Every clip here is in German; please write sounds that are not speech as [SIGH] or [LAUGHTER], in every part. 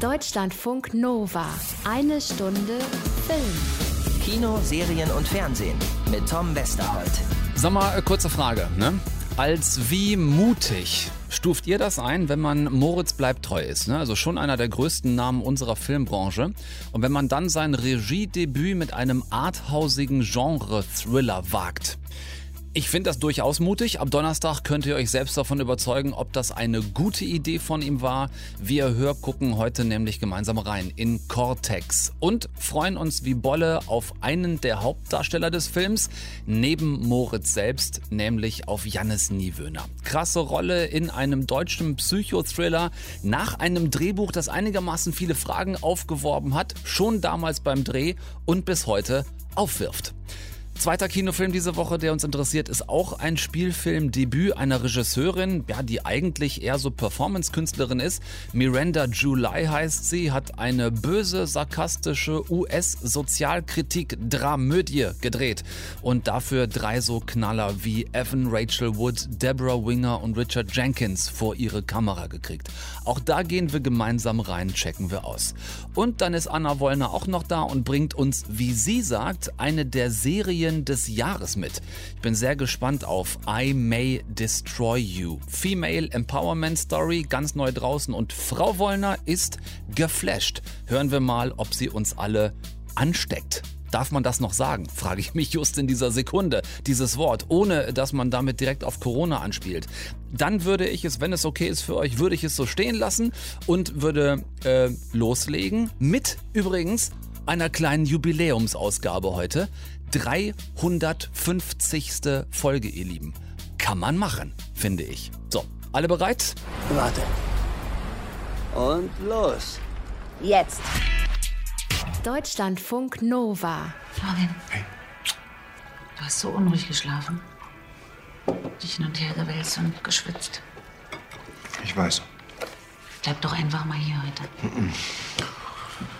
Deutschlandfunk Nova. Eine Stunde Film. Kino, Serien und Fernsehen mit Tom Westerholt. Sag mal, äh, kurze Frage, ne? Als wie mutig stuft ihr das ein, wenn man Moritz bleibt treu ist? Ne? Also schon einer der größten Namen unserer Filmbranche. Und wenn man dann sein Regiedebüt mit einem arthausigen Genre-Thriller wagt. Ich finde das durchaus mutig. Ab Donnerstag könnt ihr euch selbst davon überzeugen, ob das eine gute Idee von ihm war. Wir Hör gucken heute nämlich gemeinsam rein in Cortex und freuen uns wie Bolle auf einen der Hauptdarsteller des Films, neben Moritz selbst, nämlich auf Jannis Niewöhner. Krasse Rolle in einem deutschen Psychothriller nach einem Drehbuch, das einigermaßen viele Fragen aufgeworben hat, schon damals beim Dreh und bis heute aufwirft. Zweiter Kinofilm diese Woche, der uns interessiert, ist auch ein Spielfilmdebüt einer Regisseurin, ja, die eigentlich eher so Performance-Künstlerin ist. Miranda July heißt sie, hat eine böse, sarkastische US-Sozialkritik-Dramödie gedreht und dafür drei so Knaller wie Evan Rachel Wood, Deborah Winger und Richard Jenkins vor ihre Kamera gekriegt. Auch da gehen wir gemeinsam rein, checken wir aus. Und dann ist Anna Wollner auch noch da und bringt uns, wie sie sagt, eine der Serien Serien des Jahres mit. Ich bin sehr gespannt auf I May Destroy You. Female Empowerment Story, ganz neu draußen und Frau Wollner ist geflasht. Hören wir mal, ob sie uns alle ansteckt. Darf man das noch sagen? Frage ich mich just in dieser Sekunde, dieses Wort, ohne dass man damit direkt auf Corona anspielt. Dann würde ich es, wenn es okay ist für euch, würde ich es so stehen lassen und würde äh, loslegen mit übrigens einer kleinen Jubiläumsausgabe heute. 350. Folge, ihr Lieben. Kann man machen, finde ich. So, alle bereit? Warte. Und los. Jetzt. Deutschlandfunk Nova. Florian. Hey. Du hast so unruhig geschlafen. Dich hin und her gewälzt und geschwitzt. Ich weiß. Bleib doch einfach mal hier heute.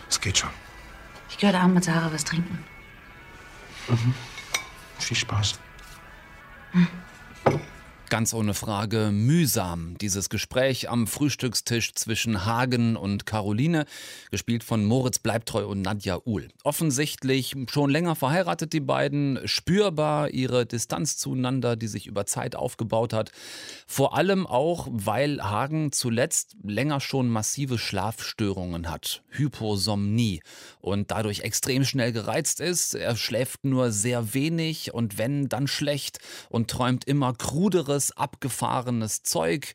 Es geht schon. Ich gehört Abend mit Sarah was trinken. Mhm. Viel Spaß. Hm. Ganz ohne Frage mühsam, dieses Gespräch am Frühstückstisch zwischen Hagen und Caroline, gespielt von Moritz Bleibtreu und Nadja Uhl. Offensichtlich schon länger verheiratet die beiden, spürbar ihre Distanz zueinander, die sich über Zeit aufgebaut hat. Vor allem auch, weil Hagen zuletzt länger schon massive Schlafstörungen hat, Hyposomnie und dadurch extrem schnell gereizt ist. Er schläft nur sehr wenig und wenn, dann schlecht und träumt immer kruderes anderes abgefahrenes Zeug,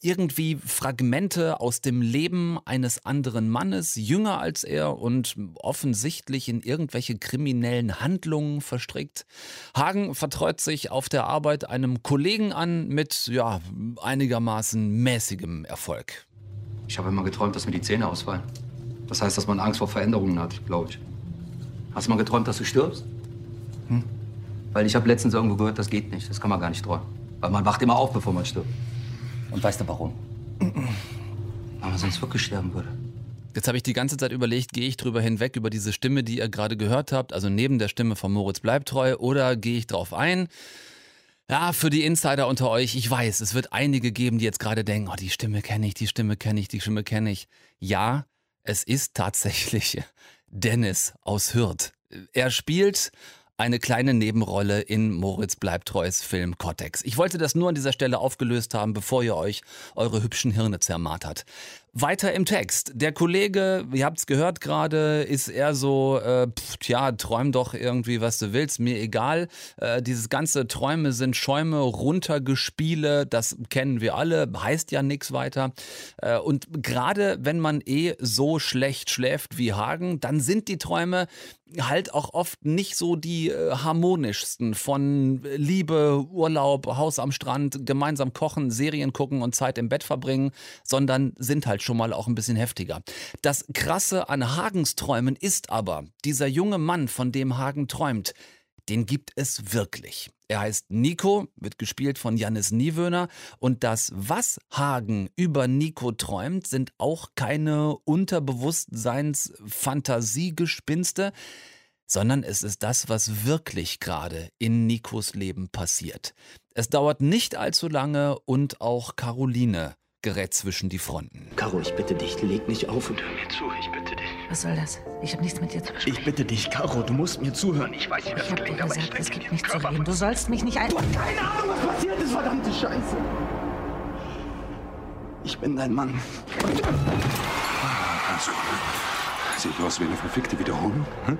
irgendwie Fragmente aus dem Leben eines anderen Mannes, jünger als er und offensichtlich in irgendwelche kriminellen Handlungen verstrickt. Hagen vertraut sich auf der Arbeit einem Kollegen an mit ja, einigermaßen mäßigem Erfolg. Ich habe immer geträumt, dass mir die Zähne ausfallen. Das heißt, dass man Angst vor Veränderungen hat, glaube ich. Hast du mal geträumt, dass du stirbst? Hm? Weil ich habe letztens irgendwo gehört, das geht nicht. Das kann man gar nicht träumen. Weil man wacht immer auf, bevor man stirbt. Und weißt du warum? [CLEARS THROAT] Weil man sonst wirklich sterben würde. Jetzt habe ich die ganze Zeit überlegt, gehe ich drüber hinweg über diese Stimme, die ihr gerade gehört habt, also neben der Stimme von Moritz Bleibtreu, oder gehe ich drauf ein? Ja, für die Insider unter euch, ich weiß, es wird einige geben, die jetzt gerade denken, oh, die Stimme kenne ich, die Stimme kenne ich, die Stimme kenne ich. Ja, es ist tatsächlich [LAUGHS] Dennis aus Hürth. Er spielt eine kleine Nebenrolle in Moritz Bleibtreus Film Cortex. Ich wollte das nur an dieser Stelle aufgelöst haben, bevor ihr euch eure hübschen Hirne zermartert. Weiter im Text. Der Kollege, ihr habt es gehört gerade, ist eher so, äh, tja, träum doch irgendwie, was du willst, mir egal. Äh, dieses ganze Träume sind Schäume, runtergespiele, das kennen wir alle, heißt ja nichts weiter. Äh, und gerade wenn man eh so schlecht schläft wie Hagen, dann sind die Träume halt auch oft nicht so die äh, harmonischsten von Liebe, Urlaub, Haus am Strand, gemeinsam kochen, Serien gucken und Zeit im Bett verbringen, sondern sind halt schon mal auch ein bisschen heftiger. Das Krasse an Hagens Träumen ist aber, dieser junge Mann, von dem Hagen träumt, den gibt es wirklich. Er heißt Nico, wird gespielt von Jannis Niewöhner. Und das, was Hagen über Nico träumt, sind auch keine Unterbewusstseins-Fantasiegespinste, sondern es ist das, was wirklich gerade in Nikos Leben passiert. Es dauert nicht allzu lange und auch Caroline gerät zwischen die Fronten. Caro, ich bitte dich, leg nicht auf und hör mir zu. Ich bitte dich. Was soll das? Ich habe nichts mit dir zu besprechen. Ich bitte dich, Caro, du musst mir zuhören. Ich weiß, wie das Ich habe dir klingt, aber ich gesagt, es stecke gibt nichts zu reden. Du sollst mich nicht ein... Du hast keine Ahnung, was passiert ist, verdammte Scheiße. Ich bin dein Mann. Alles gut. Sehe ich aus wie eine verfickte Wiederholung? Hm?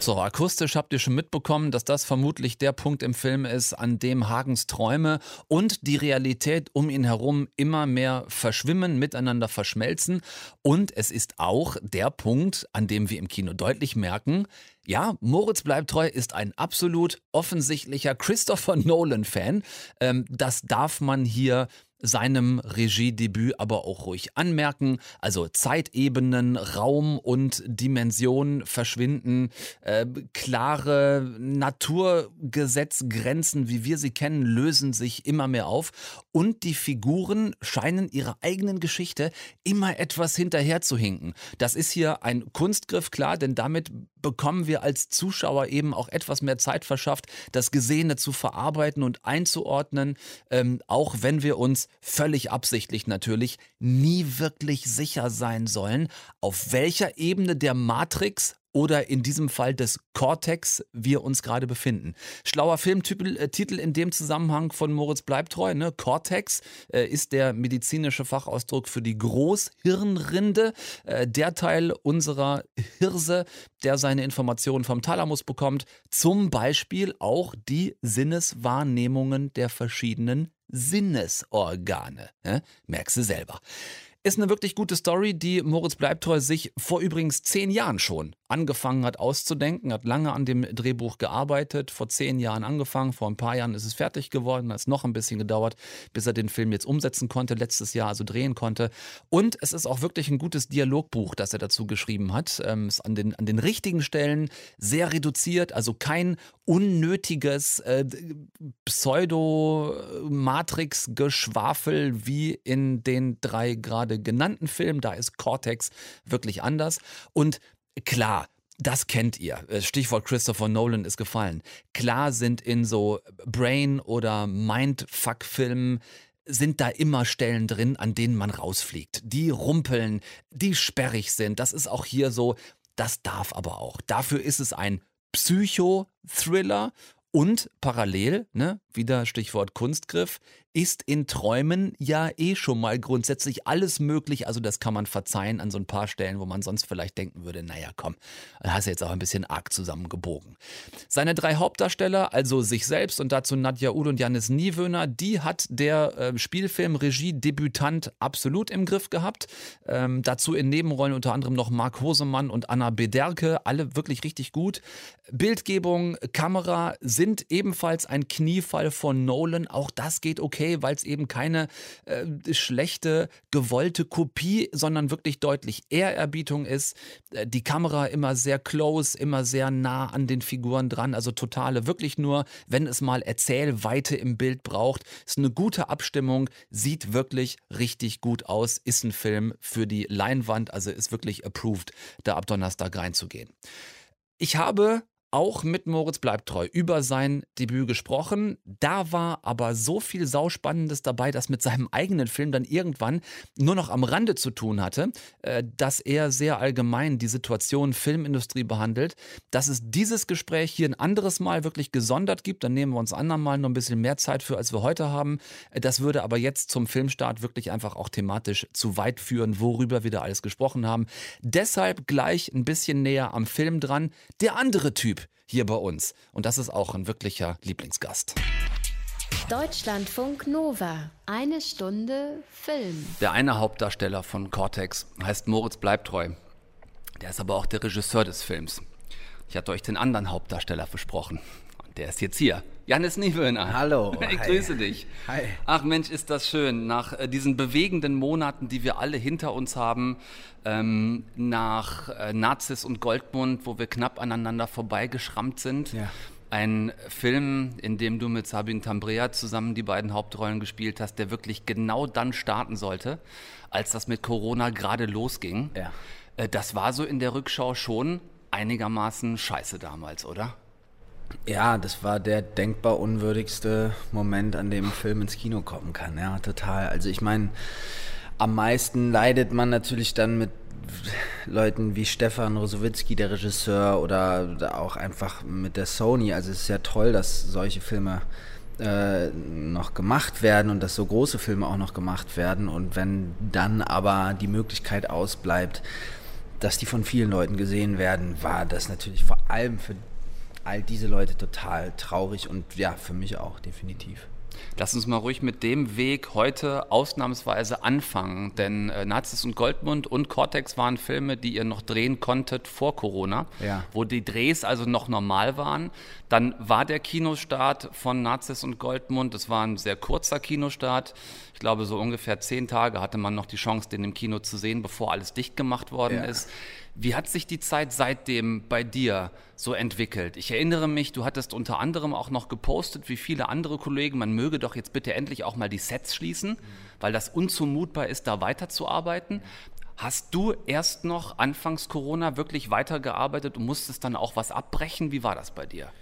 So, akustisch habt ihr schon mitbekommen, dass das vermutlich der Punkt im Film ist, an dem Hagens Träume und die Realität um ihn herum immer mehr verschwimmen, miteinander verschmelzen. Und es ist auch der Punkt, an dem wir im Kino deutlich merken, ja, Moritz bleibt treu ist ein absolut offensichtlicher Christopher Nolan-Fan. Ähm, das darf man hier seinem Regiedebüt aber auch ruhig anmerken. Also Zeitebenen, Raum und Dimension verschwinden, äh, klare Naturgesetzgrenzen, wie wir sie kennen, lösen sich immer mehr auf und die Figuren scheinen ihrer eigenen Geschichte immer etwas hinterher zu hinken. Das ist hier ein Kunstgriff, klar, denn damit bekommen wir als Zuschauer eben auch etwas mehr Zeit verschafft, das Gesehene zu verarbeiten und einzuordnen, ähm, auch wenn wir uns völlig absichtlich natürlich nie wirklich sicher sein sollen, auf welcher Ebene der Matrix oder in diesem Fall des Cortex wir uns gerade befinden. Schlauer Filmtitel äh, in dem Zusammenhang von Moritz Bleibtreu. Ne? Cortex äh, ist der medizinische Fachausdruck für die Großhirnrinde, äh, der Teil unserer Hirse, der seine Informationen vom Thalamus bekommt. Zum Beispiel auch die Sinneswahrnehmungen der verschiedenen Sinnesorgane. Ne? Merkst du selber. Ist eine wirklich gute Story, die Moritz Bleibtreu sich vor übrigens zehn Jahren schon angefangen hat auszudenken, hat lange an dem Drehbuch gearbeitet, vor zehn Jahren angefangen, vor ein paar Jahren ist es fertig geworden, hat es noch ein bisschen gedauert, bis er den Film jetzt umsetzen konnte, letztes Jahr also drehen konnte. Und es ist auch wirklich ein gutes Dialogbuch, das er dazu geschrieben hat. Ähm, ist an den, an den richtigen Stellen sehr reduziert, also kein unnötiges äh, Pseudo-Matrix-Geschwafel wie in den drei gerade genannten Filmen. Da ist Cortex wirklich anders. Und klar, das kennt ihr. Stichwort Christopher Nolan ist gefallen. Klar sind in so Brain- oder Mindfuck-Filmen sind da immer Stellen drin, an denen man rausfliegt. Die rumpeln, die sperrig sind. Das ist auch hier so. Das darf aber auch. Dafür ist es ein Psycho-Thriller und parallel, ne, wieder Stichwort Kunstgriff, ist in Träumen ja eh schon mal grundsätzlich alles möglich. Also das kann man verzeihen an so ein paar Stellen, wo man sonst vielleicht denken würde, naja komm, da hast du jetzt auch ein bisschen arg zusammengebogen. Seine drei Hauptdarsteller, also sich selbst und dazu Nadja Uhl und Janis Niewöhner, die hat der äh, Spielfilm-Regie-Debütant absolut im Griff gehabt. Ähm, dazu in Nebenrollen unter anderem noch Marc Hosemann und Anna Bederke, alle wirklich richtig gut. Bildgebung, Kamera sind ebenfalls ein Kniefall von Nolan. Auch das geht okay, weil es eben keine äh, schlechte, gewollte Kopie, sondern wirklich deutlich Ehrerbietung ist. Äh, die Kamera immer sehr close, immer sehr nah an den Figuren dran. Also totale, wirklich nur, wenn es mal Erzählweite im Bild braucht. Ist eine gute Abstimmung, sieht wirklich richtig gut aus. Ist ein Film für die Leinwand, also ist wirklich approved, da ab Donnerstag reinzugehen. Ich habe auch mit Moritz Bleibtreu über sein Debüt gesprochen. Da war aber so viel Sauspannendes dabei, das mit seinem eigenen Film dann irgendwann nur noch am Rande zu tun hatte, äh, dass er sehr allgemein die Situation Filmindustrie behandelt. Dass es dieses Gespräch hier ein anderes Mal wirklich gesondert gibt, dann nehmen wir uns andermal noch ein bisschen mehr Zeit für, als wir heute haben. Äh, Das würde aber jetzt zum Filmstart wirklich einfach auch thematisch zu weit führen, worüber wir da alles gesprochen haben. Deshalb gleich ein bisschen näher am Film dran. Der andere Typ hier bei uns. Und das ist auch ein wirklicher Lieblingsgast. Deutschlandfunk Nova. Eine Stunde Film. Der eine Hauptdarsteller von Cortex heißt Moritz Bleibtreu. Der ist aber auch der Regisseur des Films. Ich hatte euch den anderen Hauptdarsteller versprochen. Und der ist jetzt hier. Janis Niewöhner. Hallo. [LAUGHS] Ich Hi. grüße dich. Hi. Ach Mensch, ist das schön. Nach äh, diesen bewegenden Monaten, die wir alle hinter uns haben, ähm, nach äh, Nazis und Goldmund, wo wir knapp aneinander vorbeigeschrammt sind. Ja. Ein Film, in dem du mit Sabine Tambrea zusammen die beiden Hauptrollen gespielt hast, der wirklich genau dann starten sollte, als das mit Corona gerade losging. Ja. Äh, Das war so in der Rückschau schon einigermaßen scheiße damals, oder? Ja, das war der denkbar unwürdigste Moment, an dem ein Film ins Kino kommen kann. Ja, total. Also ich meine, am meisten leidet man natürlich dann mit Leuten wie Stefan Rosowitzki, der Regisseur, oder auch einfach mit der Sony. Also es ist ja toll, dass solche Filme äh, noch gemacht werden und dass so große Filme auch noch gemacht werden. Und wenn dann aber die Möglichkeit ausbleibt, dass die von vielen Leuten gesehen werden, war das natürlich vor allem für all diese Leute total traurig und ja, für mich auch definitiv. Lass uns mal ruhig mit dem Weg heute ausnahmsweise anfangen, denn äh, Nazis und Goldmund und Cortex waren Filme, die ihr noch drehen konntet vor Corona, ja. wo die Drehs also noch normal waren. Dann war der Kinostart von Nazis und Goldmund, das war ein sehr kurzer Kinostart. Ich glaube, so ungefähr zehn Tage hatte man noch die Chance, den im Kino zu sehen, bevor alles dicht gemacht worden ja. ist. Wie hat sich die Zeit seitdem bei dir so entwickelt? Ich erinnere mich, du hattest unter anderem auch noch gepostet, wie viele andere Kollegen, man möge doch jetzt bitte endlich auch mal die Sets schließen, weil das unzumutbar ist, da weiterzuarbeiten. Hast du erst noch anfangs Corona wirklich weitergearbeitet und musstest dann auch was abbrechen? Wie war das bei dir?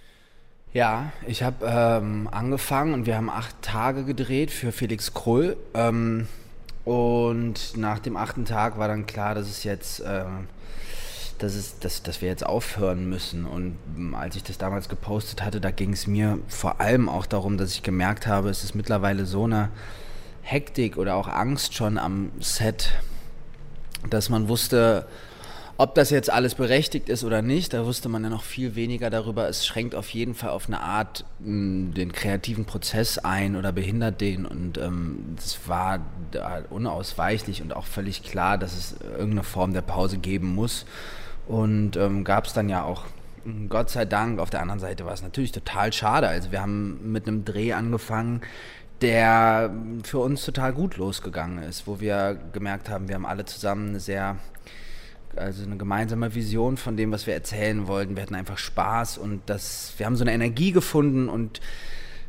Ja, ich habe ähm, angefangen und wir haben acht Tage gedreht für Felix Krull. Ähm, und nach dem achten Tag war dann klar, dass es jetzt äh, dass, es, dass, dass wir jetzt aufhören müssen. Und als ich das damals gepostet hatte, da ging es mir vor allem auch darum, dass ich gemerkt habe, es ist mittlerweile so eine Hektik oder auch Angst schon am Set, dass man wusste, ob das jetzt alles berechtigt ist oder nicht, da wusste man ja noch viel weniger darüber. Es schränkt auf jeden Fall auf eine Art mh, den kreativen Prozess ein oder behindert den. Und ähm, war unausweichlich und auch völlig klar, dass es irgendeine Form der Pause geben muss. Und ähm, gab es dann ja auch, Gott sei Dank, auf der anderen Seite war es natürlich total schade. Also wir haben mit einem Dreh angefangen, der für uns total gut losgegangen ist, wo wir gemerkt haben, wir haben alle zusammen eine sehr, also eine gemeinsame Vision von dem, was wir erzählen wollten. Wir hatten einfach Spaß und das, wir haben so eine Energie gefunden und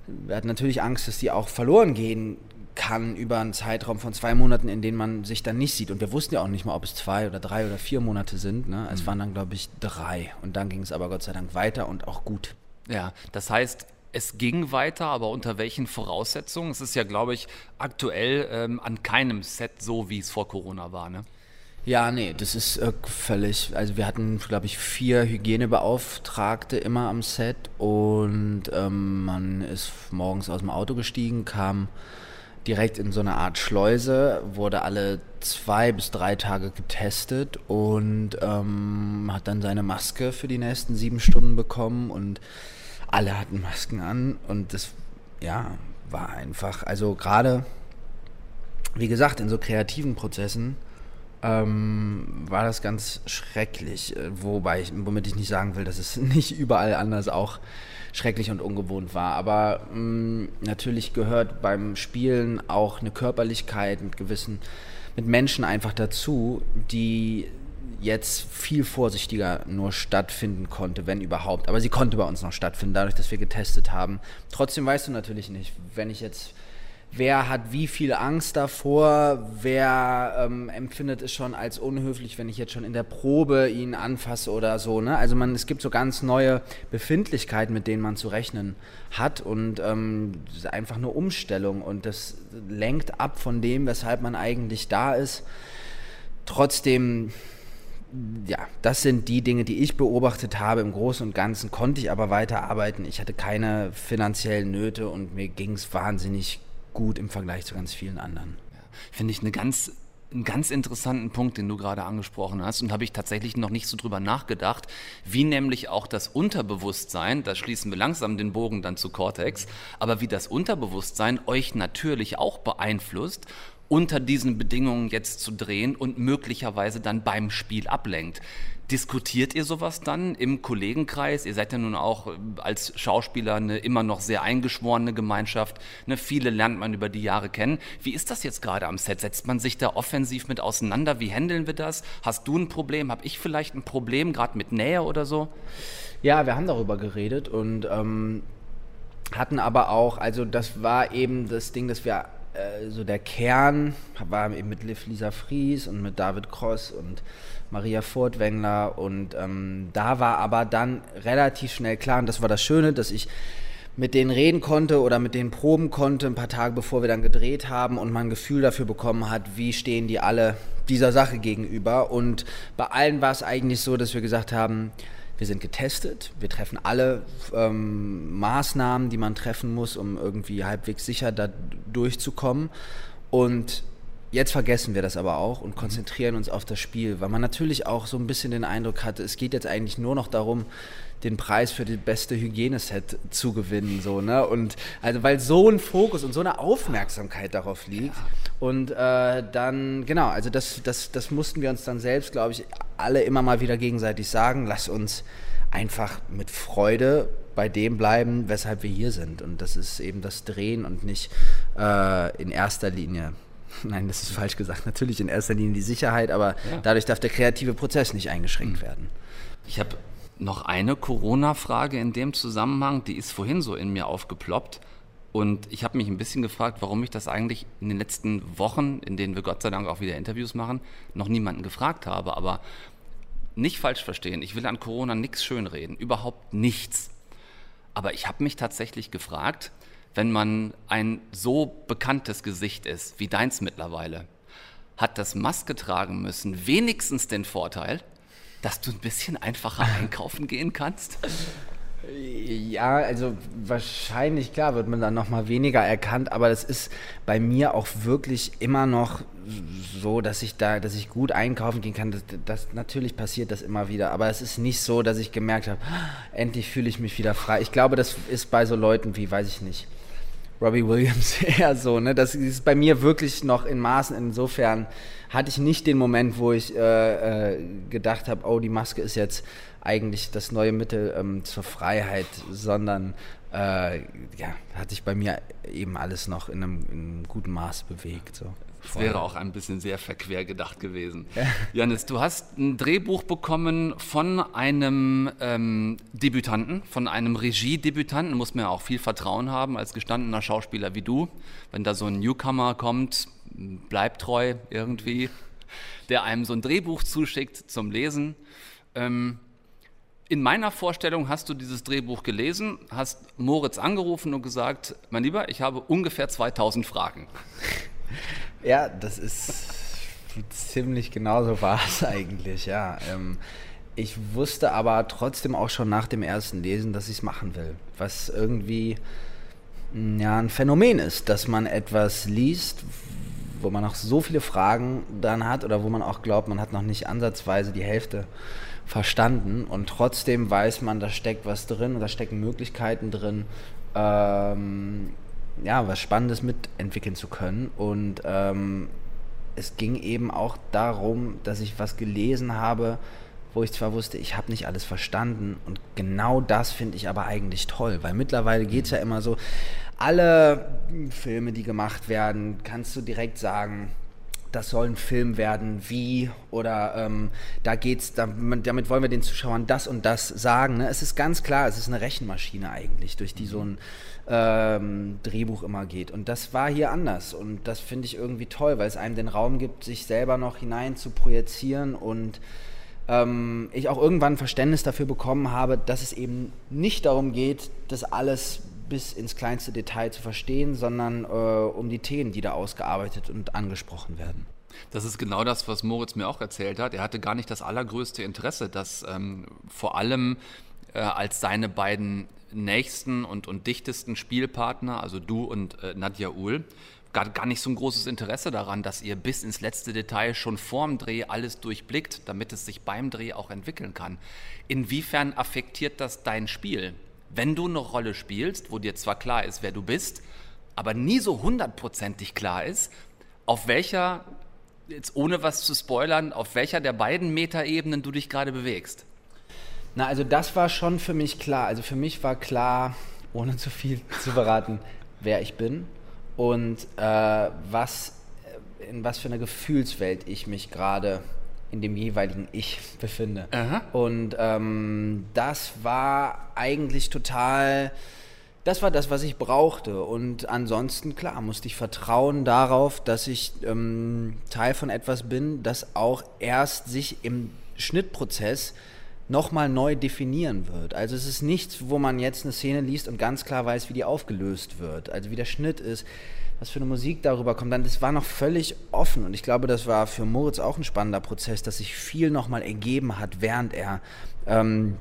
wir hatten natürlich Angst, dass die auch verloren gehen kann über einen Zeitraum von zwei Monaten, in denen man sich dann nicht sieht. Und wir wussten ja auch nicht mal, ob es zwei oder drei oder vier Monate sind. Ne? Es mhm. waren dann, glaube ich, drei. Und dann ging es aber Gott sei Dank weiter und auch gut. Ja, das heißt, es ging weiter, aber unter welchen Voraussetzungen? Es ist ja, glaube ich, aktuell ähm, an keinem Set so, wie es vor Corona war. Ne? Ja, nee, das ist äh, völlig. Also wir hatten, glaube ich, vier Hygienebeauftragte immer am Set und ähm, man ist morgens aus dem Auto gestiegen, kam direkt in so eine Art Schleuse, wurde alle zwei bis drei Tage getestet und ähm, hat dann seine Maske für die nächsten sieben Stunden bekommen und alle hatten Masken an und das, ja, war einfach, also gerade, wie gesagt, in so kreativen Prozessen ähm, war das ganz schrecklich, äh, wobei ich, womit ich nicht sagen will, dass es [LAUGHS] nicht überall anders auch schrecklich und ungewohnt war. Aber mh, mm, natürlich gehört beim Spielen auch eine Körperlichkeit mit gewissen, mit Menschen einfach dazu, die jetzt viel vorsichtiger nur stattfinden konnte, wenn überhaupt. Aber sie konnte bei uns noch stattfinden, dadurch, dass wir getestet haben. Trotzdem weißt du natürlich nicht, wenn ich jetzt wer hat wie viel Angst davor, wer ähm, empfindet es schon als unhöflich, wenn ich jetzt schon in der Probe ihn anfasse oder so. Ne? Also man, es gibt so ganz neue Befindlichkeiten, mit denen man zu rechnen hat und ähm, einfach eine Umstellung und das lenkt ab von dem, weshalb man eigentlich da ist. Trotzdem ja, das sind die Dinge, die ich beobachtet habe. Im Großen und Ganzen konnte ich aber weiterarbeiten. Ich hatte keine finanziellen Nöte und mir ging es wahnsinnig gut im Vergleich zu ganz vielen anderen. Ja, Finde ich eine ganz einen ganz interessanten Punkt, den du gerade angesprochen hast und habe ich tatsächlich noch nicht so drüber nachgedacht, wie nämlich auch das Unterbewusstsein, da schließen wir langsam den Bogen dann zu Cortex, aber wie das Unterbewusstsein euch natürlich auch beeinflusst unter diesen Bedingungen jetzt zu drehen und möglicherweise dann beim Spiel ablenkt. Diskutiert ihr sowas dann im Kollegenkreis? Ihr seid ja nun auch äh, als Schauspieler eine immer noch sehr eingeschworene Gemeinschaft. Ne, viele lernt man über die Jahre kennen. Wie ist das jetzt gerade am Set? Setzt man sich da offensiv mit auseinander? Wie handeln wir das? Hast du ein Problem? Habe ich vielleicht ein Problem, gerade mit Nähe oder so? Ja, wir haben darüber geredet und ähm, hatten aber auch, also das war eben das Ding, dass wir äh, so der Kern war eben mit Liv Lisa Fries und mit David Cross und Maria Furtwängler und ähm, da war aber dann relativ schnell klar, und das war das Schöne, dass ich mit denen reden konnte oder mit denen proben konnte, ein paar Tage bevor wir dann gedreht haben und man ein Gefühl dafür bekommen hat, wie stehen die alle dieser Sache gegenüber. Und bei allen war es eigentlich so, dass wir gesagt haben, wir sind getestet, wir treffen alle ähm, Maßnahmen, die man treffen muss, um irgendwie halbwegs sicher da durchzukommen. Und Jetzt vergessen wir das aber auch und konzentrieren uns auf das Spiel, weil man natürlich auch so ein bisschen den Eindruck hatte, es geht jetzt eigentlich nur noch darum, den Preis für das beste Hygieneset zu gewinnen. So, ne? Und also weil so ein Fokus und so eine Aufmerksamkeit darauf liegt. Ja. Und äh, dann, genau, also das, das, das mussten wir uns dann selbst, glaube ich, alle immer mal wieder gegenseitig sagen, lass uns einfach mit Freude bei dem bleiben, weshalb wir hier sind. Und das ist eben das Drehen und nicht äh, in erster Linie [LAUGHS] Nein, das ist falsch gesagt. Natürlich in erster Linie die Sicherheit, aber ja. dadurch darf der kreative Prozess nicht eingeschränkt mhm. werden. Ich habe noch eine Corona-Frage in dem Zusammenhang, die ist vorhin so in mir aufgeploppt. Und ich habe mich ein bisschen gefragt, warum ich das eigentlich in den letzten Wochen, in denen wir Gott sei Dank auch wieder Interviews machen, noch niemanden gefragt habe. Aber nicht falsch verstehen, ich will an Corona nichts schönreden, überhaupt nichts. Aber ich habe mich tatsächlich gefragt, wenn man ein so bekanntes Gesicht ist, wie deins mittlerweile, hat das Maske tragen müssen wenigstens den Vorteil, dass du ein bisschen einfacher [LAUGHS] einkaufen gehen kannst? Ja, also wahrscheinlich, klar, wird man dann nochmal weniger erkannt, aber das ist bei mir auch wirklich immer noch so, dass ich da, dass ich gut einkaufen gehen kann. Das, das natürlich passiert das immer wieder, aber es ist nicht so, dass ich gemerkt habe, endlich fühle ich mich wieder frei. Ich glaube, das ist bei so Leuten wie, weiß ich nicht, Robbie Williams [LAUGHS] eher so. Ne? Das ist bei mir wirklich noch in Maßen. Insofern hatte ich nicht den Moment, wo ich äh, äh, gedacht habe, oh, die Maske ist jetzt eigentlich das neue Mittel ähm, zur Freiheit, sondern äh, ja, hat sich bei mir eben alles noch in einem, in einem guten Maß bewegt. So. Das wäre auch ein bisschen sehr verquer gedacht gewesen. Ja. Janis, du hast ein Drehbuch bekommen von einem ähm, Debütanten, von einem Regiedebütanten. Muss man ja auch viel Vertrauen haben als gestandener Schauspieler wie du. Wenn da so ein Newcomer kommt, bleib treu irgendwie, der einem so ein Drehbuch zuschickt zum Lesen. Ähm, in meiner Vorstellung hast du dieses Drehbuch gelesen, hast Moritz angerufen und gesagt, mein Lieber, ich habe ungefähr 2000 Fragen. [LAUGHS] Ja, das ist ziemlich genauso war es [LAUGHS] eigentlich, ja. Ähm, ich wusste aber trotzdem auch schon nach dem ersten Lesen, dass ich es machen will. Was irgendwie mm, ja, ein Phänomen ist, dass man etwas liest, wo man noch so viele Fragen dann hat oder wo man auch glaubt, man hat noch nicht ansatzweise die Hälfte verstanden und trotzdem weiß man, da steckt was drin und da stecken Möglichkeiten drin. Ähm, ja, was Spannendes mitentwickeln zu können. Und ähm, es ging eben auch darum, dass ich was gelesen habe, wo ich zwar wusste, ich habe nicht alles verstanden. Und genau das finde ich aber eigentlich toll, weil mittlerweile geht es ja immer so, alle Filme, die gemacht werden, kannst du direkt sagen, das soll ein Film werden, wie oder ähm, da geht's, damit, damit wollen wir den Zuschauern das und das sagen. Ne? Es ist ganz klar, es ist eine Rechenmaschine eigentlich, durch die so ein ähm, Drehbuch immer geht. Und das war hier anders. Und das finde ich irgendwie toll, weil es einem den Raum gibt, sich selber noch hinein zu projizieren und ähm, ich auch irgendwann Verständnis dafür bekommen habe, dass es eben nicht darum geht, das alles bis ins kleinste Detail zu verstehen, sondern äh, um die Themen, die da ausgearbeitet und angesprochen werden. Das ist genau das, was Moritz mir auch erzählt hat. Er hatte gar nicht das allergrößte Interesse, dass ähm, vor allem äh, als seine beiden nächsten und, und dichtesten Spielpartner, also du und äh, Nadja Uhl, gar, gar nicht so ein großes Interesse daran, dass ihr bis ins letzte Detail schon vorm Dreh alles durchblickt, damit es sich beim Dreh auch entwickeln kann. Inwiefern affektiert das dein Spiel? Wenn du eine Rolle spielst, wo dir zwar klar ist, wer du bist, aber nie so hundertprozentig klar ist, auf welcher, jetzt ohne was zu spoilern, auf welcher der beiden Metaebenen du dich gerade bewegst. Na, also das war schon für mich klar. Also für mich war klar, ohne zu viel [LAUGHS] zu verraten, wer ich bin und äh, was, in was für einer Gefühlswelt ich mich gerade in dem jeweiligen Ich [LAUGHS] befinde. Aha. Und ähm, das war eigentlich total das war das, was ich brauchte. Und ansonsten, klar, musste ich vertrauen darauf, dass ich ähm, Teil von etwas bin, das auch erst sich im Schnittprozess nochmal neu definieren wird. Also es ist nichts, wo man jetzt eine Szene liest und ganz klar weiß, wie die aufgelöst wird. Also wie der Schnitt ist, was für eine Musik darüber kommt. Dann, das war noch völlig offen und ich glaube, das war für Moritz auch ein spannender Prozess, dass sich viel nochmal ergeben hat, während er ähm,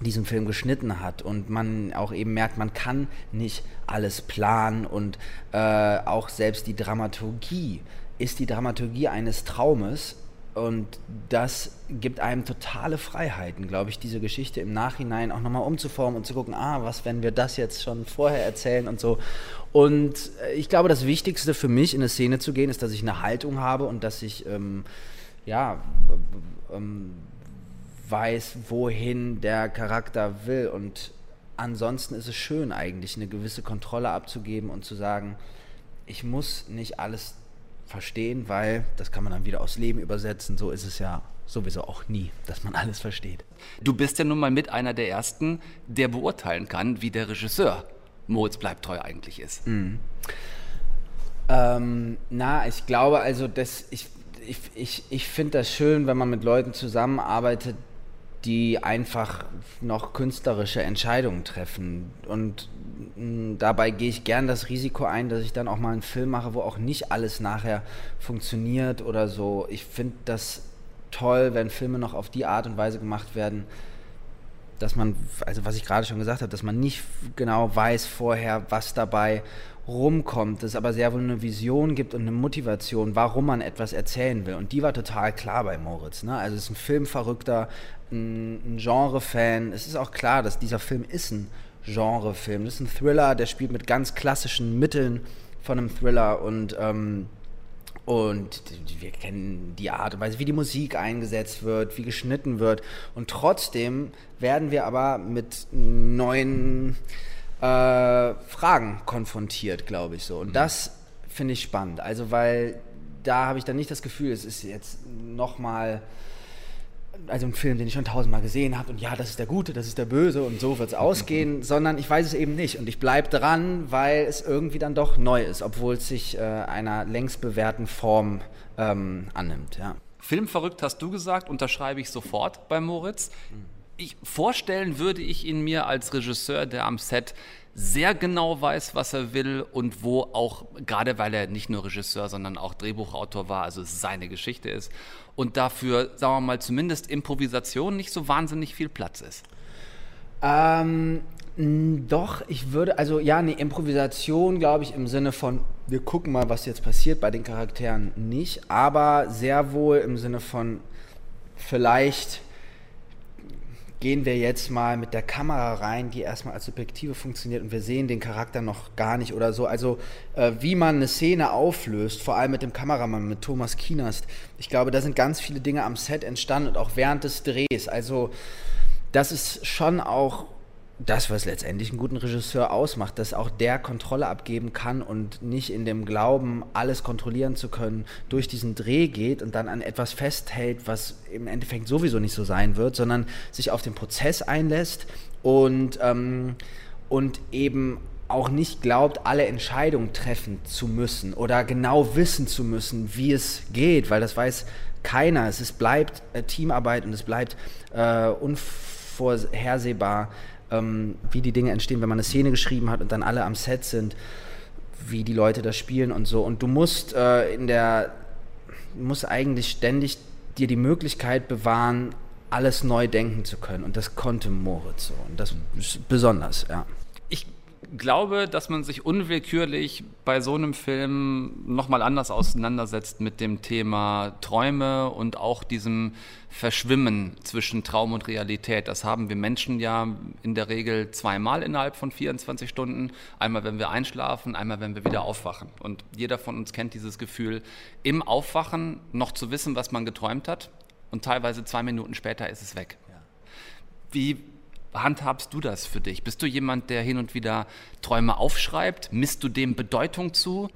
diesen Film geschnitten hat und man auch eben merkt, man kann nicht alles planen und äh, auch selbst die Dramaturgie ist die Dramaturgie eines Traumes und das gibt einem totale Freiheiten, glaube ich, diese Geschichte im Nachhinein auch nochmal umzuformen und zu gucken, ah, was, wenn wir das jetzt schon vorher erzählen und so. Und äh, ich glaube, das Wichtigste für mich, in eine Szene zu gehen, ist, dass ich eine Haltung habe und dass ich, ähm, ja, ähm, weiß, wohin der Charakter will. Und ansonsten ist es schön eigentlich, eine gewisse Kontrolle abzugeben und zu sagen, ich muss nicht alles verstehen, weil das kann man dann wieder aufs Leben übersetzen. So ist es ja sowieso auch nie, dass man alles versteht. Du bist ja nun mal mit einer der ersten, der beurteilen kann, wie der Regisseur Moritz bleibt treu eigentlich ist. Mhm. Ähm, na, ich glaube also, dass ich, ich, ich, ich finde das schön, wenn man mit Leuten zusammenarbeitet, die einfach noch künstlerische Entscheidungen treffen. Und mh, dabei gehe ich gern das Risiko ein, dass ich dann auch mal einen Film mache, wo auch nicht alles nachher funktioniert oder so. Ich finde das toll, wenn Filme noch auf die Art und Weise gemacht werden, dass man, also was ich gerade schon gesagt habe, dass man nicht genau weiß vorher, was dabei rumkommt, es aber sehr wohl eine Vision gibt und eine Motivation, warum man etwas erzählen will. Und die war total klar bei Moritz. Ne? Also es ist ein Filmverrückter, ein, ein Genre-Fan. Es ist auch klar, dass dieser Film ist ein Genre-Film. Das ist ein Thriller, der spielt mit ganz klassischen Mitteln von einem Thriller und ähm, und wir kennen die Art und Weise, wie die Musik eingesetzt wird, wie geschnitten wird. Und trotzdem werden wir aber mit neuen äh, Fragen konfrontiert, glaube ich so. Und mhm. das finde ich spannend. Also, weil da habe ich dann nicht das Gefühl, es ist jetzt nochmal also ein Film, den ich schon tausendmal gesehen habe und ja, das ist der Gute, das ist der Böse und so wird es ausgehen, [LAUGHS] sondern ich weiß es eben nicht und ich bleibe dran, weil es irgendwie dann doch neu ist, obwohl es sich äh, einer längst bewährten Form ähm, annimmt. Ja. Filmverrückt hast du gesagt, unterschreibe ich sofort bei Moritz. Ich, vorstellen würde ich ihn mir als Regisseur, der am Set sehr genau weiß, was er will und wo auch, gerade weil er nicht nur Regisseur, sondern auch Drehbuchautor war, also seine Geschichte ist und dafür, sagen wir mal, zumindest Improvisation nicht so wahnsinnig viel Platz ist. Ähm, doch, ich würde, also ja, eine Improvisation, glaube ich, im Sinne von, wir gucken mal, was jetzt passiert bei den Charakteren nicht, aber sehr wohl im Sinne von, vielleicht gehen wir jetzt mal mit der Kamera rein, die erstmal als Subjektive funktioniert und wir sehen den Charakter noch gar nicht oder so. Also äh, wie man eine Szene auflöst, vor allem mit dem Kameramann, mit Thomas Kienast. Ich glaube, da sind ganz viele Dinge am Set entstanden und auch während des Drehs. Also das ist schon auch das, was letztendlich einen guten Regisseur ausmacht, dass auch der Kontrolle abgeben kann und nicht in dem Glauben, alles kontrollieren zu können, durch diesen Dreh geht und dann an etwas festhält, was im Endeffekt sowieso nicht so sein wird, sondern sich auf den Prozess einlässt und, ähm, und eben auch nicht glaubt, alle Entscheidungen treffen zu müssen oder genau wissen zu müssen, wie es geht, weil das weiß keiner. Es ist, bleibt äh, Teamarbeit und es bleibt äh, unvorhersehbar ähm, wie die Dinge entstehen, wenn man eine Szene geschrieben hat und dann alle am Set sind, wie die Leute das spielen und so. Und du musst äh, in der, musst eigentlich ständig dir die Möglichkeit bewahren, alles neu denken zu können. Und das konnte Moritz so. Und das ist besonders, ja. Ich glaube, dass man sich unwillkürlich bei so einem Film nochmal anders auseinandersetzt mit dem Thema Träume und auch diesem Verschwimmen zwischen Traum und Realität. Das haben wir Menschen ja in der Regel zweimal innerhalb von 24 Stunden. Einmal, wenn wir einschlafen, einmal, wenn wir wieder aufwachen. Und jeder von uns kennt dieses Gefühl, im Aufwachen noch zu wissen, was man geträumt hat. Und teilweise zwei Minuten später ist es weg. Wie handhabst du das für dich? Bist du jemand, der hin und wieder Träume aufschreibt? Misst du dem Bedeutung zu?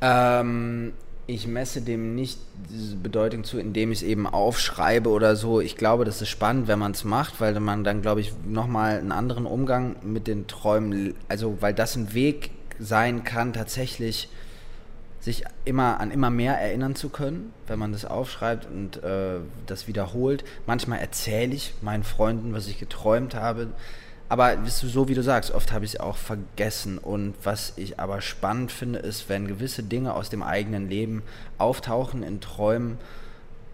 Ähm, ich messe dem nicht diese Bedeutung zu, indem ich es eben aufschreibe oder so. Ich glaube, das ist spannend, wenn man es macht, weil man dann, glaube ich, nochmal einen anderen Umgang mit den Träumen, also weil das ein Weg sein kann, tatsächlich sich immer an immer mehr erinnern zu können, wenn man das aufschreibt und äh, das wiederholt. Manchmal erzähle ich meinen Freunden, was ich geträumt habe. Aber so wie du sagst, oft habe ich es auch vergessen. Und was ich aber spannend finde, ist, wenn gewisse Dinge aus dem eigenen Leben auftauchen in Träumen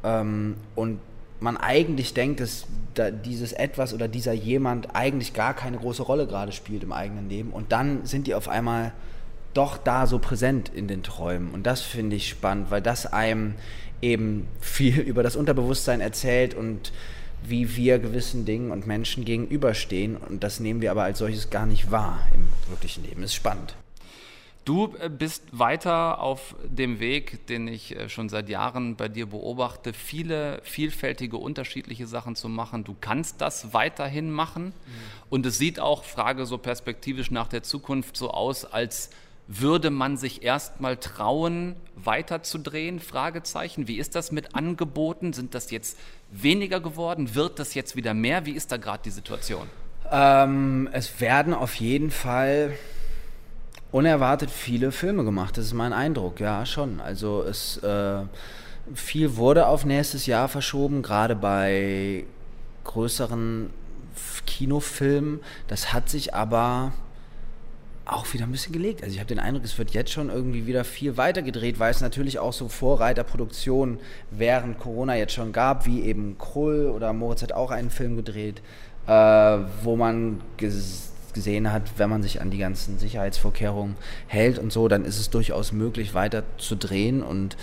ähm, und man eigentlich denkt, dass da dieses etwas oder dieser jemand eigentlich gar keine große Rolle gerade spielt im eigenen Leben. Und dann sind die auf einmal doch da so präsent in den Träumen. Und das finde ich spannend, weil das einem eben viel [LAUGHS] über das Unterbewusstsein erzählt und wie wir gewissen Dingen und Menschen gegenüberstehen. Und das nehmen wir aber als solches gar nicht wahr im wirklichen Leben. Ist spannend. Du äh, bist weiter auf dem Weg, den ich äh, schon seit Jahren bei dir beobachte, viele vielfältige, unterschiedliche Sachen zu machen. Du kannst das weiterhin machen. Mhm. Und es sieht auch, Frage so perspektivisch nach der Zukunft, so aus, als würde man sich erstmal trauen, weiterzudrehen? Fragezeichen. Wie ist das mit Angeboten? Sind das jetzt weniger geworden? Wird das jetzt wieder mehr? Wie ist da gerade die Situation? Ähm, es werden auf jeden Fall unerwartet viele Filme gemacht. Das ist mein Eindruck, ja schon. Also es äh, viel wurde auf nächstes Jahr verschoben, gerade bei größeren Kinofilmen. Das hat sich aber auch wieder ein bisschen gelegt. Also ich habe den Eindruck, es wird jetzt schon irgendwie wieder viel weiter gedreht, weil es natürlich auch so Vorreiterproduktionen während Corona jetzt schon gab, wie eben Krull oder Moritz hat auch einen Film gedreht, äh, wo man ges gesehen hat, wenn man sich an die ganzen Sicherheitsvorkehrungen hält und so, dann ist es durchaus möglich, weiter zu drehen und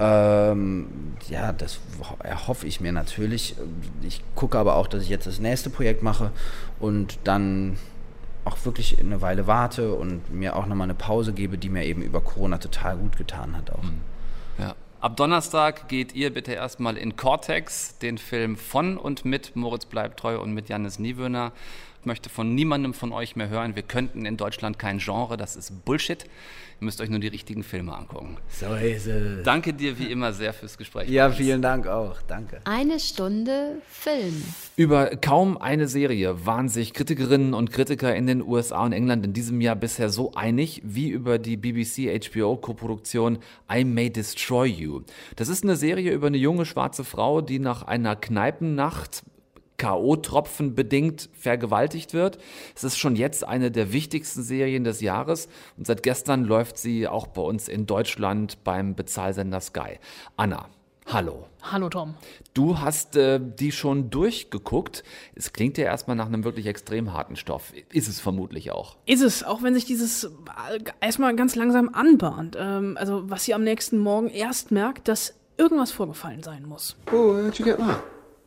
ähm, ja, das erhoffe ich mir natürlich. Ich gucke aber auch, dass ich jetzt das nächste Projekt mache und dann auch wirklich eine Weile warte und mir auch nochmal eine Pause gebe, die mir eben über Corona total gut getan hat auch. Mhm. Ja. Ab Donnerstag geht ihr bitte erstmal in Cortex, den Film von und mit Moritz Bleibtreu und mit Janis Niewöhner. Ich möchte von niemandem von euch mehr hören. Wir könnten in Deutschland kein Genre, das ist Bullshit. Ihr müsst euch nur die richtigen Filme angucken. So ist es. Danke dir wie immer sehr fürs Gespräch. Ja, vielen Dank auch. Danke. Eine Stunde Film. Über kaum eine Serie waren sich Kritikerinnen und Kritiker in den USA und England in diesem Jahr bisher so einig wie über die BBC HBO Koproduktion I May Destroy You. Das ist eine Serie über eine junge schwarze Frau, die nach einer Kneipennacht K.O.-Tropfen bedingt vergewaltigt wird. Es ist schon jetzt eine der wichtigsten Serien des Jahres und seit gestern läuft sie auch bei uns in Deutschland beim Bezahlsender Sky. Anna, hallo. Hallo Tom. Du hast äh, die schon durchgeguckt. Es klingt ja erstmal nach einem wirklich extrem harten Stoff. Ist es vermutlich auch. Ist es, auch wenn sich dieses äh, erstmal ganz langsam anbahnt. Ähm, also was sie am nächsten Morgen erst merkt, dass irgendwas vorgefallen sein muss. Oh, how'd you get that?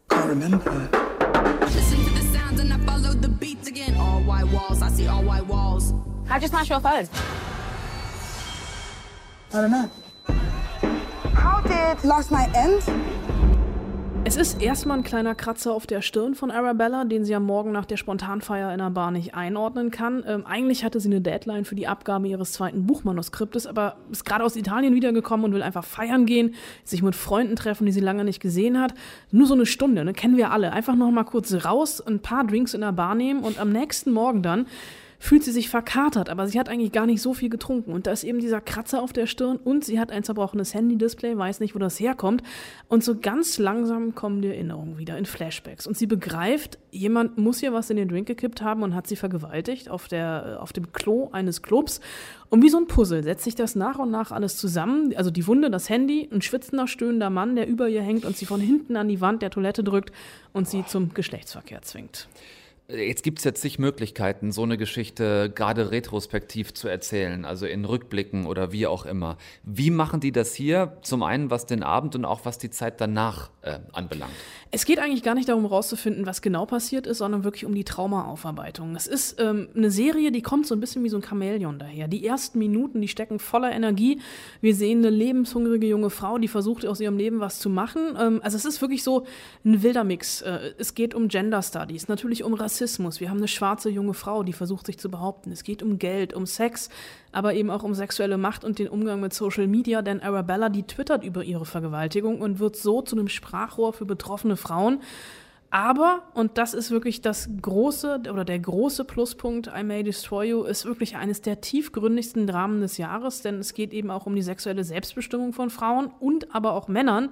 Can't remember. Listen to the sounds and I follow the beats again. All white walls, I see all white walls. How'd you smash your phone? I don't know. How did last night end? Es ist erstmal ein kleiner Kratzer auf der Stirn von Arabella, den sie am Morgen nach der Spontanfeier in der Bar nicht einordnen kann. Ähm, eigentlich hatte sie eine Deadline für die Abgabe ihres zweiten Buchmanuskriptes, aber ist gerade aus Italien wiedergekommen und will einfach feiern gehen, sich mit Freunden treffen, die sie lange nicht gesehen hat. Nur so eine Stunde, ne? kennen wir alle. Einfach noch mal kurz raus, ein paar Drinks in der Bar nehmen und am nächsten Morgen dann fühlt sie sich verkatert, aber sie hat eigentlich gar nicht so viel getrunken. Und da ist eben dieser Kratzer auf der Stirn und sie hat ein zerbrochenes Handy-Display, weiß nicht, wo das herkommt. Und so ganz langsam kommen die Erinnerungen wieder in Flashbacks. Und sie begreift, jemand muss ihr was in den Drink gekippt haben und hat sie vergewaltigt auf, der, auf dem Klo eines Clubs. Und wie so ein Puzzle setzt sich das nach und nach alles zusammen. Also die Wunde, das Handy, ein schwitzender, stöhnender Mann, der über ihr hängt und sie von hinten an die Wand der Toilette drückt und sie zum Geschlechtsverkehr zwingt. Jetzt gibt es jetzt zig Möglichkeiten, so eine Geschichte gerade retrospektiv zu erzählen, also in Rückblicken oder wie auch immer. Wie machen die das hier? Zum einen, was den Abend und auch was die Zeit danach äh, anbelangt. Es geht eigentlich gar nicht darum, herauszufinden, was genau passiert ist, sondern wirklich um die Traumaaufarbeitung. Es ist ähm, eine Serie, die kommt so ein bisschen wie so ein Chamäleon daher. Die ersten Minuten, die stecken voller Energie. Wir sehen eine lebenshungrige junge Frau, die versucht, aus ihrem Leben was zu machen. Ähm, also es ist wirklich so ein wilder Mix. Äh, es geht um Gender Studies, natürlich um Rassismus Rassismus. Wir haben eine schwarze junge Frau, die versucht sich zu behaupten. Es geht um Geld, um Sex, aber eben auch um sexuelle Macht und den Umgang mit Social Media, denn Arabella, die twittert über ihre Vergewaltigung und wird so zu einem Sprachrohr für betroffene Frauen. Aber, und das ist wirklich das große oder der große Pluspunkt, I May Destroy You, ist wirklich eines der tiefgründigsten Dramen des Jahres, denn es geht eben auch um die sexuelle Selbstbestimmung von Frauen und aber auch Männern.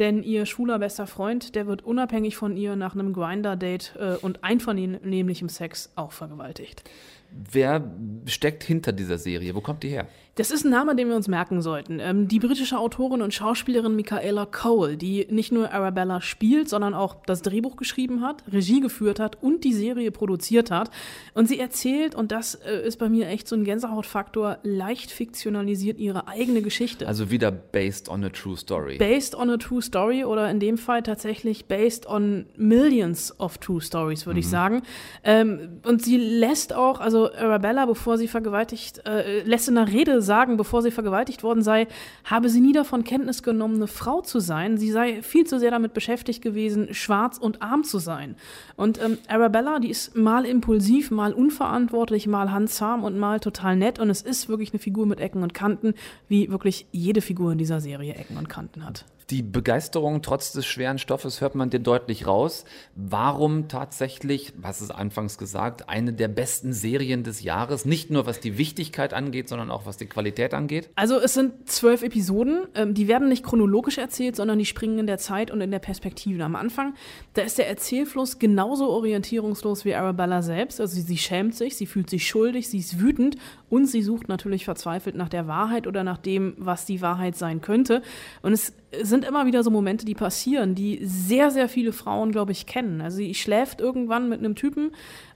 Denn ihr schwuler bester Freund, der wird unabhängig von ihr nach einem Grinder-Date äh, und einvernehmlichem Sex auch vergewaltigt. Wer steckt hinter dieser Serie? Wo kommt die her? Das ist ein Name, den wir uns merken sollten. Ähm, die britische Autorin und Schauspielerin Michaela Cole, die nicht nur Arabella spielt, sondern auch das Drehbuch geschrieben hat, Regie geführt hat und die Serie produziert hat. Und sie erzählt, und das äh, ist bei mir echt so ein Gänsehautfaktor, leicht fiktionalisiert ihre eigene Geschichte. Also wieder based on a true story. Based on a true story oder in dem Fall tatsächlich based on millions of true stories, würde ich sagen. Ähm, und sie lässt auch, also Arabella, bevor sie vergewaltigt, äh, lässt in einer Rede sagen, bevor sie vergewaltigt worden sei, habe sie nie davon Kenntnis genommen, eine Frau zu sein. Sie sei viel zu sehr damit beschäftigt gewesen, schwarz und arm zu sein. Und ähm, Arabella, die ist mal impulsiv, mal unverantwortlich, mal handzahm und mal total nett. Und es ist wirklich eine Figur mit Ecken und Kanten, wie wirklich jede Figur in dieser Serie Ecken und Kanten hat. Die Begeisterung trotz des schweren Stoffes hört man dir deutlich raus. Warum tatsächlich, was ist anfangs gesagt, eine der besten Serien des Jahres? Nicht nur was die Wichtigkeit angeht, sondern auch was die Qualität angeht? Also es sind zwölf Episoden, ähm, die werden nicht chronologisch erzählt, sondern die springen in der Zeit und in der Perspektive. Am Anfang, da ist der Erzählfluss genauso orientierungslos wie Arabella selbst. Also sie, schämt sich, sie fühlt sich schuldig, sie ist wütend und sie sucht natürlich verzweifelt nach der Wahrheit oder nach dem, was die Wahrheit sein könnte. Und es sind immer wieder so Momente, die passieren, die sehr, sehr viele Frauen, glaube ich, kennen. Also sie schläft irgendwann mit einem Typen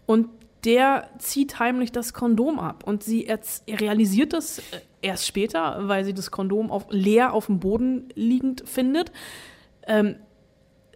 und der zieht heimlich das Kondom ab und sie realisiert das äh, erst später, weil sie das Kondom auf, leer auf dem Boden liegend findet. Ähm,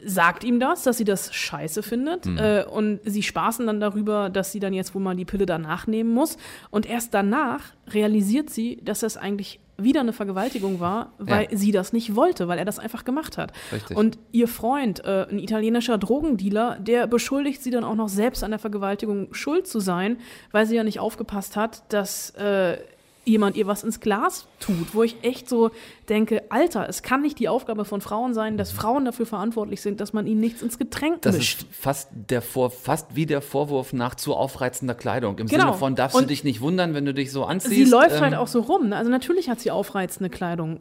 sagt ihm das, dass sie das scheiße findet. Mhm. Äh, und sie spaßen dann darüber, dass sie dann jetzt wohl mal die Pille danach nehmen muss. Und erst danach realisiert sie, dass das eigentlich wieder eine Vergewaltigung war, weil Ja. sie das nicht wollte, weil er das einfach gemacht hat. Richtig. Und ihr Freund, äh, ein italienischer Drogendealer, der beschuldigt sie dann auch noch selbst an der Vergewaltigung schuld zu sein, weil sie ja nicht aufgepasst hat, dass äh, jemand ihr was ins Glas tut, wo ich echt so denke, Alter, es kann nicht die Aufgabe von Frauen sein, dass Frauen dafür verantwortlich sind, dass man ihnen nichts ins Getränk Das mischt. ist fast, der Vor fast wie der Vorwurf nach zu aufreizender Kleidung. Im Genau. Sinne von, darfst du Und dich nicht wundern, wenn du dich so anziehst. Sie läuft ähm, halt auch so rum. ne? Also natürlich hat sie aufreizende Kleidung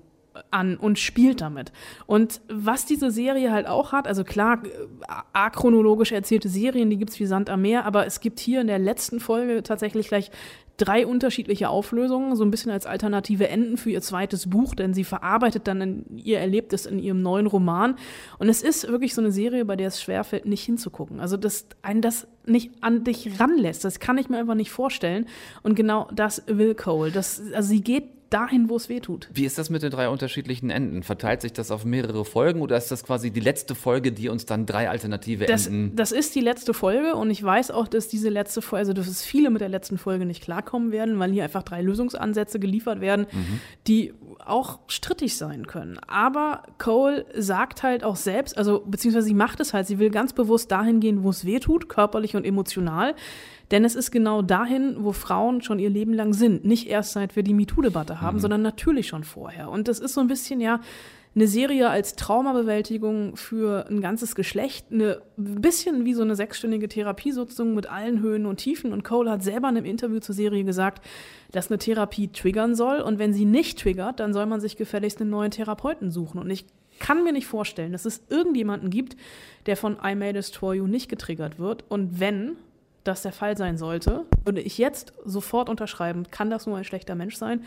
an und spielt damit. Und was diese Serie halt auch hat, also klar, äh, achronologisch erzählte Serien, die gibt's wie Sand am Meer, aber es gibt hier in der letzten Folge tatsächlich gleich drei unterschiedliche Auflösungen, so ein bisschen als alternative Enden für ihr zweites Buch, denn sie verarbeitet dann ihr Erlebtes in ihrem neuen Roman. Und es ist wirklich so eine Serie, bei der es schwerfällt, nicht hinzugucken. Also, dass einen das nicht an dich ranlässt, das kann ich mir einfach nicht vorstellen. Und genau das will Cole. Das, also sie geht dahin, wo es weh tut. Wie ist das mit den drei unterschiedlichen Enden? Verteilt sich das auf mehrere Folgen oder ist das quasi die letzte Folge, die uns dann drei alternative Das, Enden das ist die letzte Folge und ich weiß auch, dass diese letzte Folge, also dass es viele mit der letzten Folge nicht klarkommen werden, weil hier einfach drei Lösungsansätze geliefert werden, die auch strittig sein können. Aber Cole sagt halt auch selbst, also beziehungsweise sie macht es halt, sie will ganz bewusst dahin gehen, wo es weh tut, körperlich und emotional. Denn es ist genau dahin, wo Frauen schon ihr Leben lang sind. Nicht erst seit wir die MeToo-Debatte haben, sondern natürlich schon vorher. Und das ist so ein bisschen ja eine Serie als Traumabewältigung für ein ganzes Geschlecht, eine ein bisschen wie so eine sechsstündige Therapiesitzung mit allen Höhen und Tiefen. Und Cole hat selber in einem Interview zur Serie gesagt, dass eine Therapie triggern soll. Und wenn sie nicht triggert, dann soll man sich gefälligst einen neuen Therapeuten suchen. Und ich kann mir nicht vorstellen, dass es irgendjemanden gibt, der von I May Destroy You nicht getriggert wird. Und wenn das der Fall sein sollte, würde ich jetzt sofort unterschreiben, kann das nur ein schlechter Mensch sein.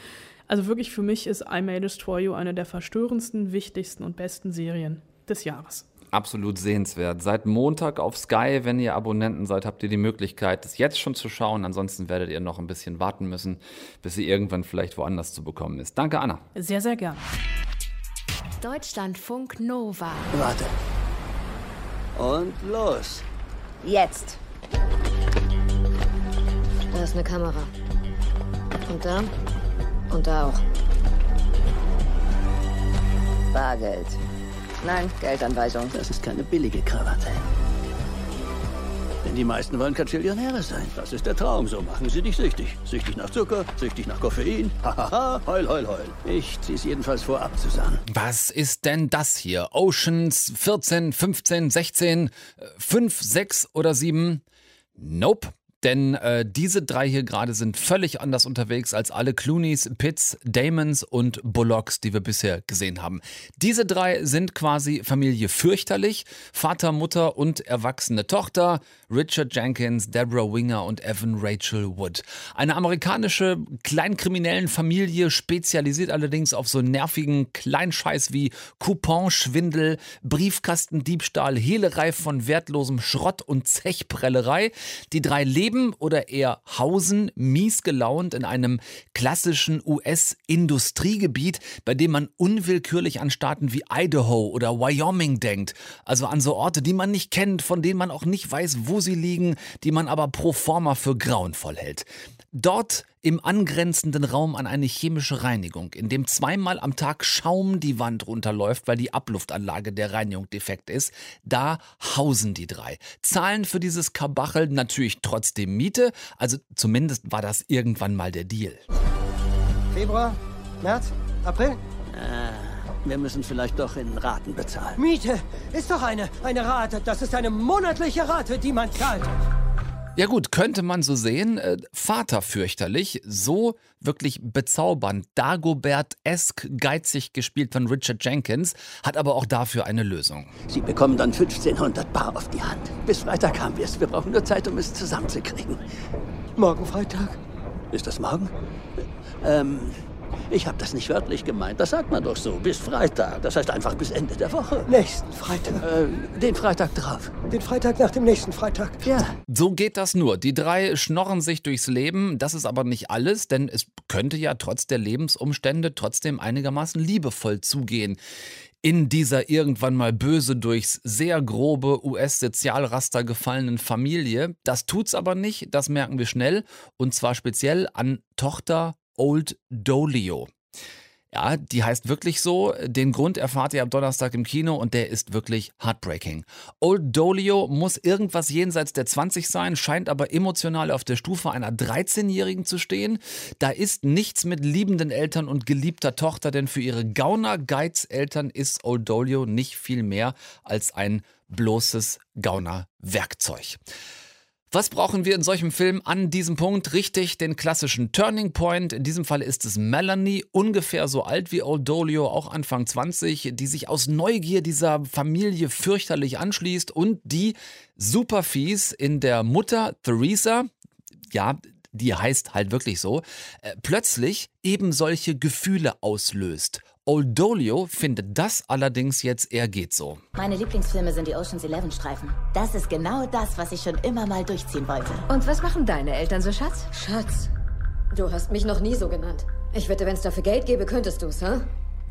Also wirklich für mich ist I May Destroy You eine der verstörendsten, wichtigsten und besten Serien des Jahres. absolut sehenswert. Seit Montag auf Sky, wenn ihr Abonnenten seid, habt ihr die Möglichkeit, das jetzt schon zu schauen. Ansonsten werdet ihr noch ein bisschen warten müssen, bis sie irgendwann vielleicht woanders zu bekommen ist. Danke, Anna. Sehr, sehr gerne. Deutschlandfunk Nova. Warte. Und los. Jetzt. Ist eine Kamera. Und da? Und da auch. Bargeld. Nein, Geldanweisung. Das ist keine billige Krawatte. Wenn Die meisten wollen Kajillionäre sein. Das ist der Traum. So machen sie dich süchtig. Süchtig nach Zucker, süchtig nach Koffein. Hahaha, heul, heul, heul. Ich zieh's jedenfalls vor, abzusagen. Was ist denn das hier? Oceans 14, 15, 16, 5, 6 oder 7? Nope. Denn äh, diese drei hier gerade sind völlig anders unterwegs als alle Clooneys, Pitts, Damons und Bullocks, die wir bisher gesehen haben. Diese drei sind quasi Familie fürchterlich. Vater, Mutter und erwachsene Tochter. Richard Jenkins, Deborah Winger und Evan Rachel Wood. Eine amerikanische kleinkriminellen Familie, spezialisiert allerdings auf so nervigen Kleinscheiß wie Couponschwindel, Briefkastendiebstahl, Hehlerei von wertlosem Schrott und Zechprellerei. Die drei leben oder eher hausen mies gelaunt in einem klassischen US-Industriegebiet, bei dem man unwillkürlich an Staaten wie Idaho oder Wyoming denkt. Also an so Orte, die man nicht kennt, von denen man auch nicht weiß, wo sie liegen, die man aber pro forma für grauenvoll hält. Dort im angrenzenden Raum an eine chemische Reinigung, in dem zweimal am Tag Schaum die Wand runterläuft, weil die Abluftanlage der Reinigung defekt ist, da hausen die drei. Zahlen für dieses Kabachel natürlich trotzdem Miete, also zumindest war das irgendwann mal der Deal. Februar, März, April? Ah, wir müssen vielleicht doch in Raten bezahlen. Miete ist doch eine, eine Rate. Das ist eine monatliche Rate, die man zahlt. Ja gut, könnte man so sehen. Äh, Vater fürchterlich, so wirklich bezaubernd, Dagobert-esk geizig gespielt von Richard Jenkins, hat aber auch dafür eine Lösung. Sie bekommen dann 1500 Bar auf die Hand. Bis Freitag haben wir es. Wir brauchen nur Zeit, um es zusammenzukriegen. Morgen Freitag? Ist das morgen? Ähm, ich habe das nicht wörtlich gemeint. Das sagt man doch so. Bis Freitag. Das heißt einfach bis Ende der Woche. Nächsten Freitag. Äh, den Freitag drauf. Den Freitag nach dem nächsten Freitag. Ja. So geht das nur. Die drei schnorren sich durchs Leben. Das ist aber nicht alles, denn es könnte ja trotz der Lebensumstände trotzdem einigermaßen liebevoll zugehen in dieser irgendwann mal böse durchs sehr grobe US-Sozialraster gefallenen Familie. Das tut's aber nicht, das merken wir schnell. Und zwar speziell an Tochter Old Dolio. Ja, die heißt wirklich so. Den Grund erfahrt ihr am Donnerstag im Kino und der ist wirklich heartbreaking. Old Dolio muss irgendwas jenseits der 20 sein, scheint aber emotional auf der Stufe einer 13-Jährigen zu stehen. Da ist nichts mit liebenden Eltern und geliebter Tochter, denn für ihre Gauner-Geiz-Eltern ist Old Dolio nicht viel mehr als ein bloßes Gauner-Werkzeug. Was brauchen wir in solchem Film an diesem Punkt? Richtig, den klassischen Turning Point. In diesem Fall ist es Melanie, ungefähr so alt wie Old Dolio, auch Anfang 20, die sich aus Neugier dieser Familie fürchterlich anschließt und die super fies in der Mutter Theresa, ja, die heißt halt wirklich so, äh, plötzlich eben solche Gefühle auslöst. Old Dolio findet das allerdings jetzt eher geht so. Meine Lieblingsfilme sind die Ocean's Eleven Streifen. Das ist genau das, was ich schon immer mal durchziehen wollte. Und was machen deine Eltern so, Schatz? Schatz, du hast mich noch nie so genannt. Ich wette, wenn es dafür Geld gäbe, könntest du's, hä?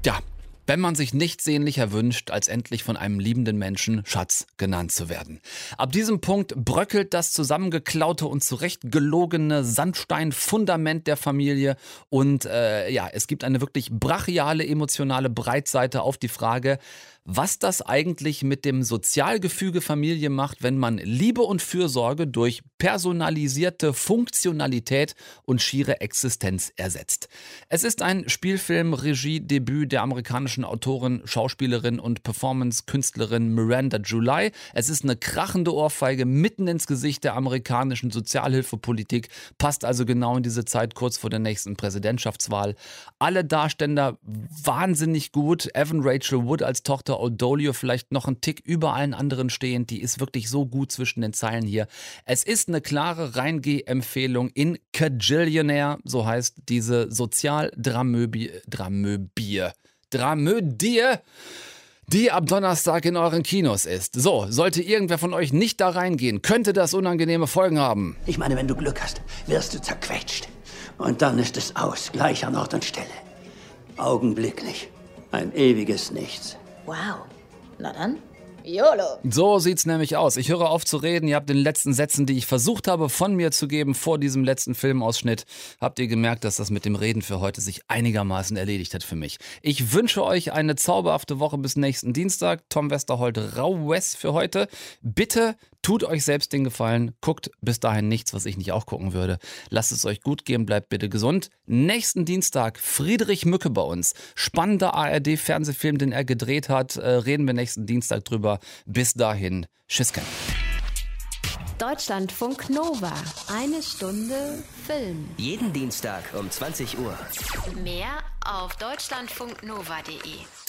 Ja, wenn man sich nichts sehnlicher wünscht, als endlich von einem liebenden Menschen Schatz genannt zu werden. Ab diesem Punkt bröckelt das zusammengeklaute und zurechtgelogene Sandsteinfundament der Familie und äh, ja, es gibt eine wirklich brachiale emotionale Breitseite auf die Frage, was das eigentlich mit dem Sozialgefüge Familie macht, wenn man Liebe und Fürsorge durch personalisierte Funktionalität und schiere Existenz ersetzt. Es ist ein Spielfilm-Regiedebüt der amerikanischen Autorin, Schauspielerin und Performance-Künstlerin Miranda July. Es ist eine krachende Ohrfeige mitten ins Gesicht der amerikanischen Sozialhilfepolitik, passt also genau in diese Zeit kurz vor der nächsten Präsidentschaftswahl. Alle Darsteller wahnsinnig gut. Evan Rachel Wood als Tochter O'Dolio vielleicht noch einen Tick über allen anderen stehend. Die ist wirklich so gut zwischen den Zeilen hier. Es ist eine klare Reingeh-Empfehlung in Cajillionaire, so heißt diese Sozialdramöbie, Dramöbie, Dramödie die ab Donnerstag in euren Kinos ist. So, sollte irgendwer von euch nicht da reingehen, könnte das unangenehme Folgen haben. Ich meine, wenn du Glück hast, wirst du zerquetscht. Und dann ist es aus, gleich an Ort und Stelle. Augenblicklich. Ein ewiges Nichts. Wow. Na dann, YOLO. So sieht's nämlich aus. Ich höre auf zu reden. Ihr habt den letzten Sätzen, die ich versucht habe, von mir zu geben vor diesem letzten Filmausschnitt, habt ihr gemerkt, dass das mit dem Reden für heute sich einigermaßen erledigt hat für mich. Ich wünsche euch eine zauberhafte Woche bis nächsten Dienstag. Tom Westerholt Rauwes für heute. Bitte Tut euch selbst den Gefallen, guckt bis dahin nichts, was ich nicht auch gucken würde. Lasst es euch gut gehen, bleibt bitte gesund. Nächsten Dienstag Friedrich Mücke bei uns. Spannender ARD-Fernsehfilm, den er gedreht hat. Äh, reden wir nächsten Dienstag drüber. Bis dahin, Tschüsschen. Deutschlandfunk Nova. Eine Stunde Film. Jeden Dienstag um 20 Uhr. Mehr auf deutschlandfunknova.de.